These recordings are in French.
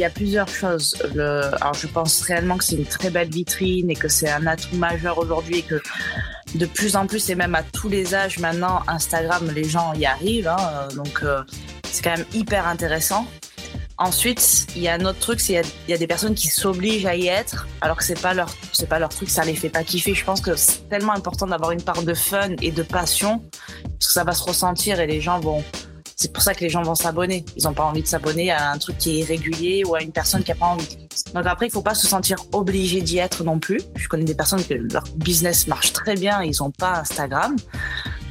y a plusieurs choses. Alors, je pense réellement que c'est une très belle vitrine et que c'est un atout majeur aujourd'hui et que de plus en plus et même à tous les âges maintenant, Instagram, les gens y arrivent. Hein, donc, euh, c'est quand même hyper intéressant. Ensuite, il y a un autre truc, c'est il y, a des personnes qui s'obligent à y être, alors que c'est pas leur, c'est pas leur truc, ça les fait pas kiffer. Je pense que c'est tellement important d'avoir une part de fun et de passion, parce que ça va se ressentir et les gens vont. C'est pour ça que les gens vont s'abonner. Ils ont pas envie de s'abonner à un truc qui est irrégulier ou à une personne qui a pas envie. Donc après, il faut pas se sentir obligé d'y être non plus. Je connais des personnes que leur business marche très bien, ils ont pas Instagram.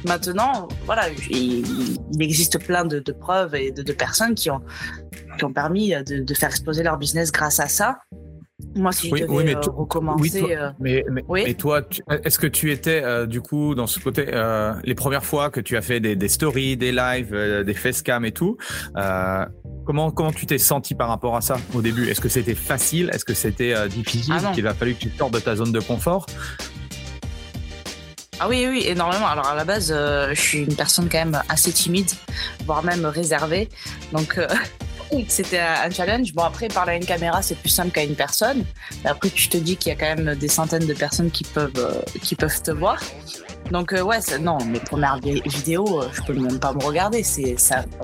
Maintenant, voilà, il, existe plein de, preuves et de, personnes qui ont, qui ont permis de, faire exploser leur business grâce à ça. Moi, si je devais oui, mais euh, recommencer. Oui, toi, mais, mais, toi, est-ce que tu étais euh, du coup dans ce côté euh, les premières fois que tu as fait des, des stories, des lives, des facecam et tout Comment comment tu t'es senti par rapport à ça au début? Est-ce que c'était facile? Est-ce que c'était difficile? Ah Il a fallu que tu sortes de ta zone de confort? Ah oui, oui, énormément. Alors à la base, euh, je suis une personne quand même assez timide, voire même réservée. Donc euh, c'était un challenge. Bon après, parler à une caméra, c'est plus simple qu'à une personne. Après, tu te dis qu'il y a quand même des centaines de personnes qui peuvent, euh, qui peuvent te voir. Donc ouais, non, mes premières vidéos, je peux même pas me regarder. C'est.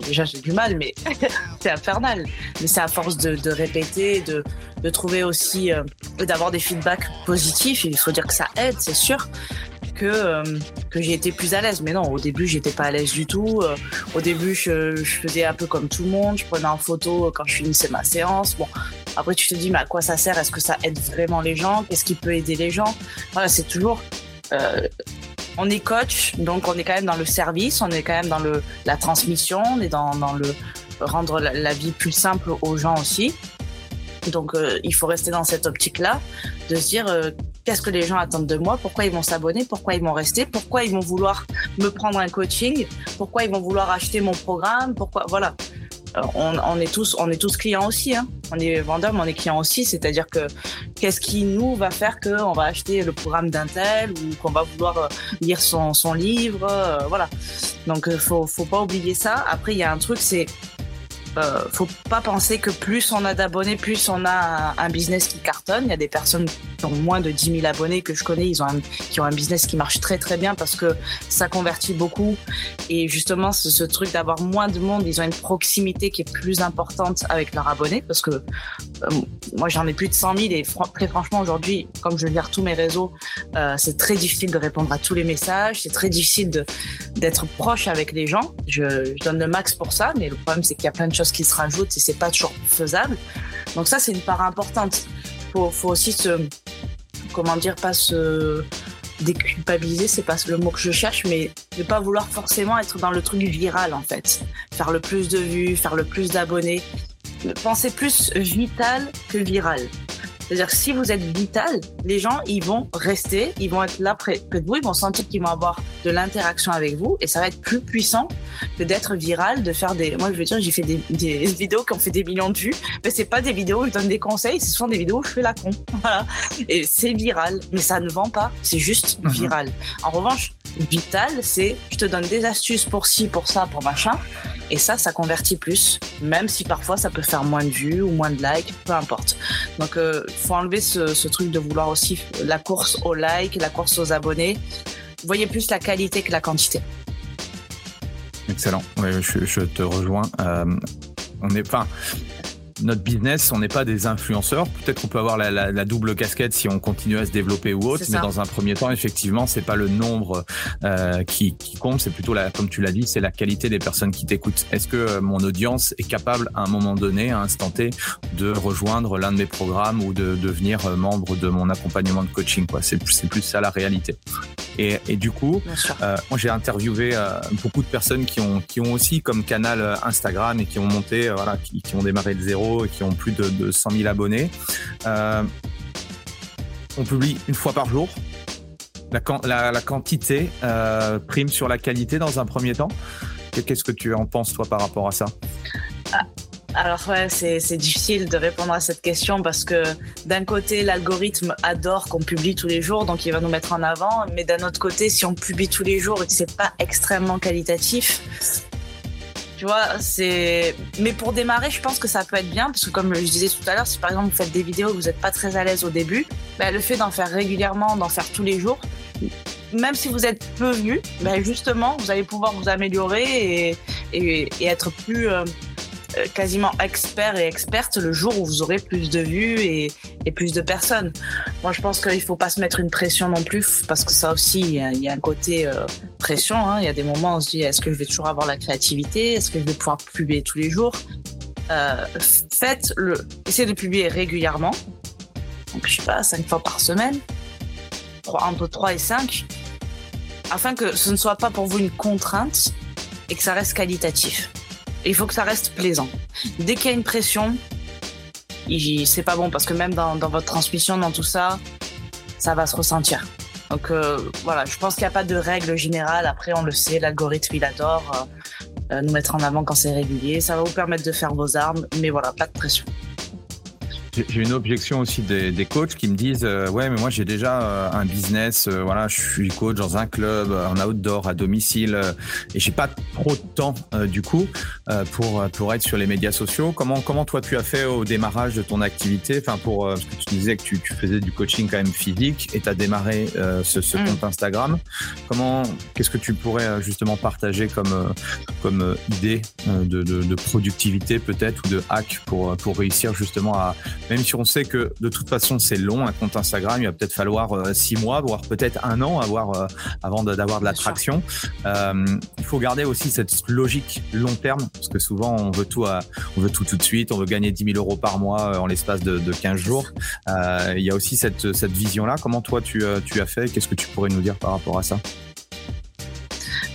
Déjà, j'ai du mal, mais c'est infernal. Mais c'est à force de, de répéter, de, de trouver aussi, d'avoir des feedbacks positifs. Il faut dire que ça aide, c'est sûr que, euh, que j'ai été plus à l'aise. Mais non, au début, j'étais pas à l'aise du tout. Euh, au début, je, faisais un peu comme tout le monde. Je prenais en photo quand je finissais ma séance. Bon, après, tu te dis, mais à quoi ça sert? Est-ce que ça aide vraiment les gens? Qu'est-ce qui peut aider les gens? Voilà, c'est toujours. Euh, on est coach, donc on est quand même dans le service, on est quand même dans le, la transmission, on est dans le rendre la, vie plus simple aux gens aussi. Donc il faut rester dans cette optique-là, de se dire qu'est-ce que les gens attendent de moi, pourquoi ils vont s'abonner, pourquoi ils vont rester, pourquoi ils vont vouloir me prendre un coaching, pourquoi ils vont vouloir acheter mon programme, pourquoi voilà. Euh, on, est tous on est tous clients aussi hein. on est vendeurs mais on est clients aussi. C'est-à-dire que qu'est-ce qui nous va faire qu'on va acheter le programme d'un tel ou qu'on va vouloir euh, lire son, son livre euh, voilà. Donc faut faut pas oublier ça. Après il y a un truc c'est euh, faut pas penser que plus on a d'abonnés, plus on a un, business qui cartonne. Il y a des personnes qui ont moins de 10 000 abonnés que je connais, ils ont qui ont un business qui marche très très bien parce que ça convertit beaucoup. Et justement, ce, ce truc d'avoir moins de monde, ils ont une proximité qui est plus importante avec leurs abonnés parce que euh, moi j'en ai plus de 100 000 et très franchement aujourd'hui, comme je gère tous mes réseaux, euh, c'est très difficile de répondre à tous les messages, c'est très difficile d'être proche avec les gens. Je, donne le max pour ça, mais le problème c'est qu'il y a plein de choses qui se rajoutent et c'est pas toujours faisable. Donc ça, c'est une part importante. Faut, faut aussi se, comment dire, pas se déculpabiliser, c'est pas le mot que je cherche, mais ne pas vouloir forcément être dans le truc viral en fait. Faire le plus de vues, faire le plus d'abonnés. Pensez plus vital que viral. C'est-à-dire que si vous êtes vital, les gens, ils vont rester, ils vont être là près de vous, ils vont sentir qu'ils vont avoir de l'interaction avec vous et ça va être plus puissant que d'être viral, de faire des... Moi, je veux dire, j'ai fait des, vidéos qui ont fait des millions de vues, mais c'est pas des vidéos où je donne des conseils, ce sont des vidéos où je fais la con. Voilà. Et c'est viral, mais ça ne vend pas, c'est juste mhm. viral. En revanche, vital, c'est je te donne des astuces pour ci, pour ça, pour machin. Et ça, ça convertit plus, même si parfois ça peut faire moins de vues ou moins de likes, peu importe. Donc, il euh, faut enlever ce, truc de vouloir aussi la course aux likes, la course aux abonnés. Voyez plus la qualité que la quantité. Excellent. je, te rejoins. Euh, on n'est pas notre business, on n'est pas des influenceurs. Peut-être qu'on peut avoir la, double casquette si on continue à se développer ou autre, mais dans un premier temps, effectivement, c'est pas le nombre euh, qui, compte, c'est plutôt la, comme tu l'as dit, c'est la qualité des personnes qui t'écoutent. Est-ce que euh, mon audience est capable à un moment donné, à un instant T, de rejoindre l'un de mes programmes ou de devenir euh, membre de mon accompagnement de coaching Quoi, c'est plus, plus ça la réalité. Et, et du coup, moi j'ai interviewé beaucoup de personnes qui ont qui ont aussi comme canal Instagram et qui ont monté, voilà, qui, qui ont démarré de zéro et qui ont plus de, 100 000 abonnés. Euh, on publie une fois par jour. La, la, quantité euh, prime sur la qualité dans un premier temps. Qu'est-ce que tu en penses, toi, par rapport à ça? Ah, Alors, ouais, c'est difficile de répondre à cette question parce que d'un côté, l'algorithme adore qu'on publie tous les jours, donc il va nous mettre en avant. Mais d'un autre côté, si on publie tous les jours et que c'est pas extrêmement qualitatif, Tu vois, c'est. Mais pour démarrer, je pense que ça peut être bien parce que, comme je disais tout à l'heure, si par exemple vous faites des vidéos vous n'êtes pas très à l'aise au début, bah, le fait d'en faire régulièrement, d'en faire tous les jours, même si vous êtes peu vu, bah, justement, vous allez pouvoir vous améliorer et, être plus. Euh, quasiment expert et experte le jour où vous aurez plus de vues et, et plus de personnes. Moi, je pense qu'il faut pas se mettre une pression non plus, parce que ça aussi, il y a, un côté euh, pression. Hein. Il y a des moments où on se dit, est-ce que je vais toujours avoir la créativité? Est-ce que je vais pouvoir publier tous les jours? Euh, Faites le, essayez de publier régulièrement. Donc, je sais pas, cinq fois par semaine, entre 3 et 5, afin que ce ne soit pas pour vous une contrainte et que ça reste qualitatif il faut que ça reste plaisant. Dès qu'il y a une pression, c'est pas bon parce que même dans, votre transmission, dans tout ça, ça va se ressentir. Donc euh, voilà, je pense qu'il n'y a pas de règle générale. Après, on le sait, l'algorithme, il adore euh, euh, nous mettre en avant quand c'est régulier. Ça va vous permettre de faire vos armes, mais voilà, pas de pression. J'ai une objection aussi des, des, coachs qui me disent euh, ouais mais moi j'ai déjà euh, un business euh, voilà je suis coach dans un club en outdoor à domicile et j'ai pas trop de temps du coup pour pour être sur les médias sociaux. Comment comment toi tu as fait au démarrage de ton activité? Enfin pour parce que tu disais que tu, tu, faisais du coaching quand même physique et tu as démarré ce, ce mm. compte Instagram. Comment qu'est-ce que tu pourrais justement partager comme comme idée de, de, de productivité peut-être ou de hack pour pour réussir justement à même si on sait que de toute façon c'est long, un compte Instagram, il va peut-être falloir euh, six mois, voire peut-être un an avoir, euh, avant d'avoir de, l'attraction. Euh, il faut garder aussi cette logique long terme, parce que souvent on veut tout, on veut tout tout de suite, on veut gagner 10 000 euros par mois en l'espace de, de 15 jours. il y a aussi cette, cette vision-là. Comment toi tu, tu as fait? Qu'est-ce que tu pourrais nous dire par rapport à ça?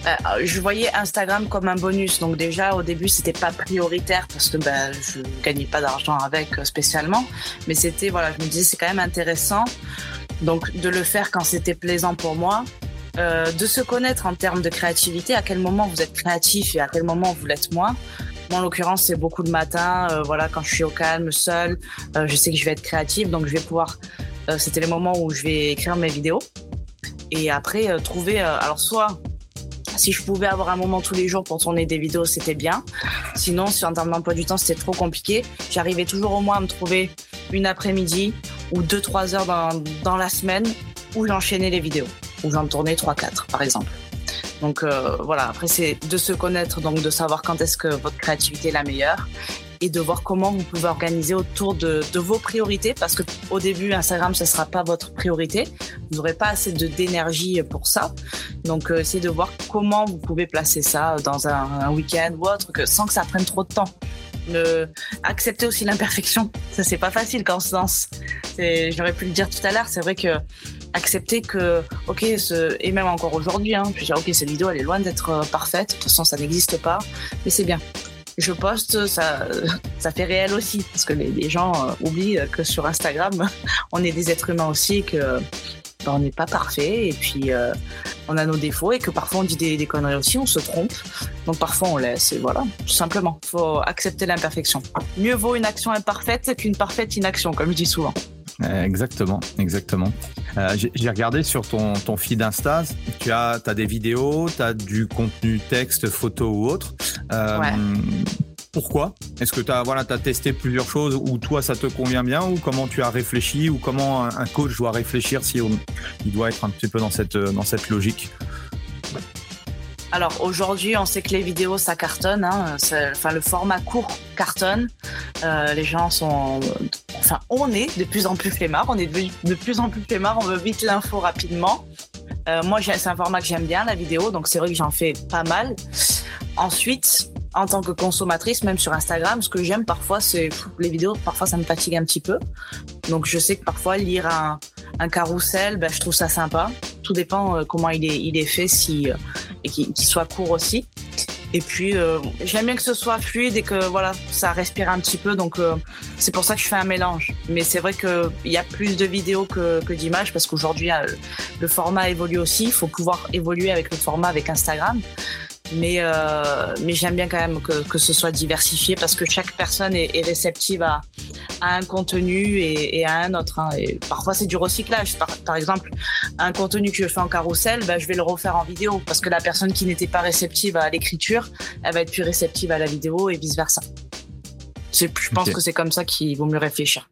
Euh, je voyais Instagram comme un bonus. Donc déjà au début c'était pas prioritaire parce que ben je gagnais pas d'argent avec euh, spécialement, mais c'était voilà je me disais c'est quand même intéressant donc de le faire quand c'était plaisant pour moi. Euh, de se connaître en termes de créativité, à quel moment vous êtes créatif et à quel moment vous l'êtes moins. Moi, en l'occurrence, c'est beaucoup de matin. Euh, voilà, quand je suis au calme, seul, euh, je sais que je vais être créative, donc je vais pouvoir. C'était les moments où je vais écrire mes vidéos. Et après, trouver. alors, soit si je pouvais avoir un moment tous les jours pour tourner des vidéos, c'était bien. Sinon, si en termes d'emploi du temps, c'était trop compliqué, j'arrivais toujours au moins à me trouver une après-midi ou deux, trois heures dans, dans la semaine où j'enchaînais les vidéos, où j'en tournais trois, quatre, par exemple. Donc euh, voilà, après c'est de se connaître, donc de savoir quand est-ce que votre créativité est la meilleure et de voir comment vous pouvez organiser autour de, vos priorités parce que au début Instagram ce sera pas votre priorité. Vous n'aurez pas assez d'énergie pour ça. Donc euh, essayez de voir comment vous pouvez placer ça dans un, week-end ou autre sans que ça prenne trop de temps. Le... accepter aussi l'imperfection. Ça c'est pas facile quand on se lance. J'aurais pu le dire tout à l'heure c'est vrai que accepter que ok et même encore aujourd'hui hein, je dire ok cette vidéo elle est loin d'être euh, parfaite. De toute façon ça n'existe pas mais c'est bien je poste, ça, ça fait réel aussi, parce que les, gens euh, oublient que sur Instagram, on est des êtres humains aussi, que ben, on n'est pas parfait, et puis euh, on a nos défauts, et que parfois on dit des, conneries aussi, on se trompe. Donc parfois on laisse, et voilà, tout simplement. Faut accepter l'imperfection. Mieux vaut une action imparfaite qu'une parfaite inaction, comme je dis souvent. Exactement, exactement. Euh, j'ai regardé sur ton, ton feed Insta, tu as, as des vidéos, tu as du contenu texte, photo ou autre. Euh, pourquoi? Est-ce que tu as, voilà, as testé plusieurs choses ou toi ça te convient bien ou comment tu as réfléchi ou comment un coach doit réfléchir si il doit être un petit peu dans cette, dans cette logique? Alors aujourd'hui, on sait que les vidéos ça cartonne. Hein. Enfin, le format court cartonne. Euh, les gens sont, on est de plus en plus flemmard. On est de, plus en plus flemmard. On veut vite l'info rapidement. Euh, moi, c'est un format que j'aime bien, la vidéo, donc c'est vrai que j'en fais pas mal. Ensuite, en tant que consommatrice, même sur Instagram, ce que j'aime parfois, c'est les vidéos. Parfois, ça me fatigue un petit peu. Donc, je sais que parfois lire un, un carrousel, ben, je trouve ça sympa. Tout dépend euh, comment il est, il est fait, si euh, et qu'il soit court aussi. Et puis euh, j'aime bien que ce soit fluide et que voilà, ça respire un petit peu. Donc c'est pour ça que je fais un mélange. Mais c'est vrai qu'il y a plus de vidéos que, que d'images parce qu'aujourd'hui le format évolue aussi. Il faut pouvoir évoluer avec le format avec Instagram. mais euh, mais j'aime bien quand même que, que ce soit diversifié parce que chaque personne est, est réceptive à, à un contenu et, et à un autre. Hein. Et parfois c'est du recyclage. Par, par, exemple, un contenu que je fais en carrousel, bah, je vais le refaire en vidéo parce que la personne qui n'était pas réceptive à l'écriture, elle va être plus réceptive à la vidéo et vice versa. Je pense okay. que c'est comme ça qu'il vaut mieux réfléchir.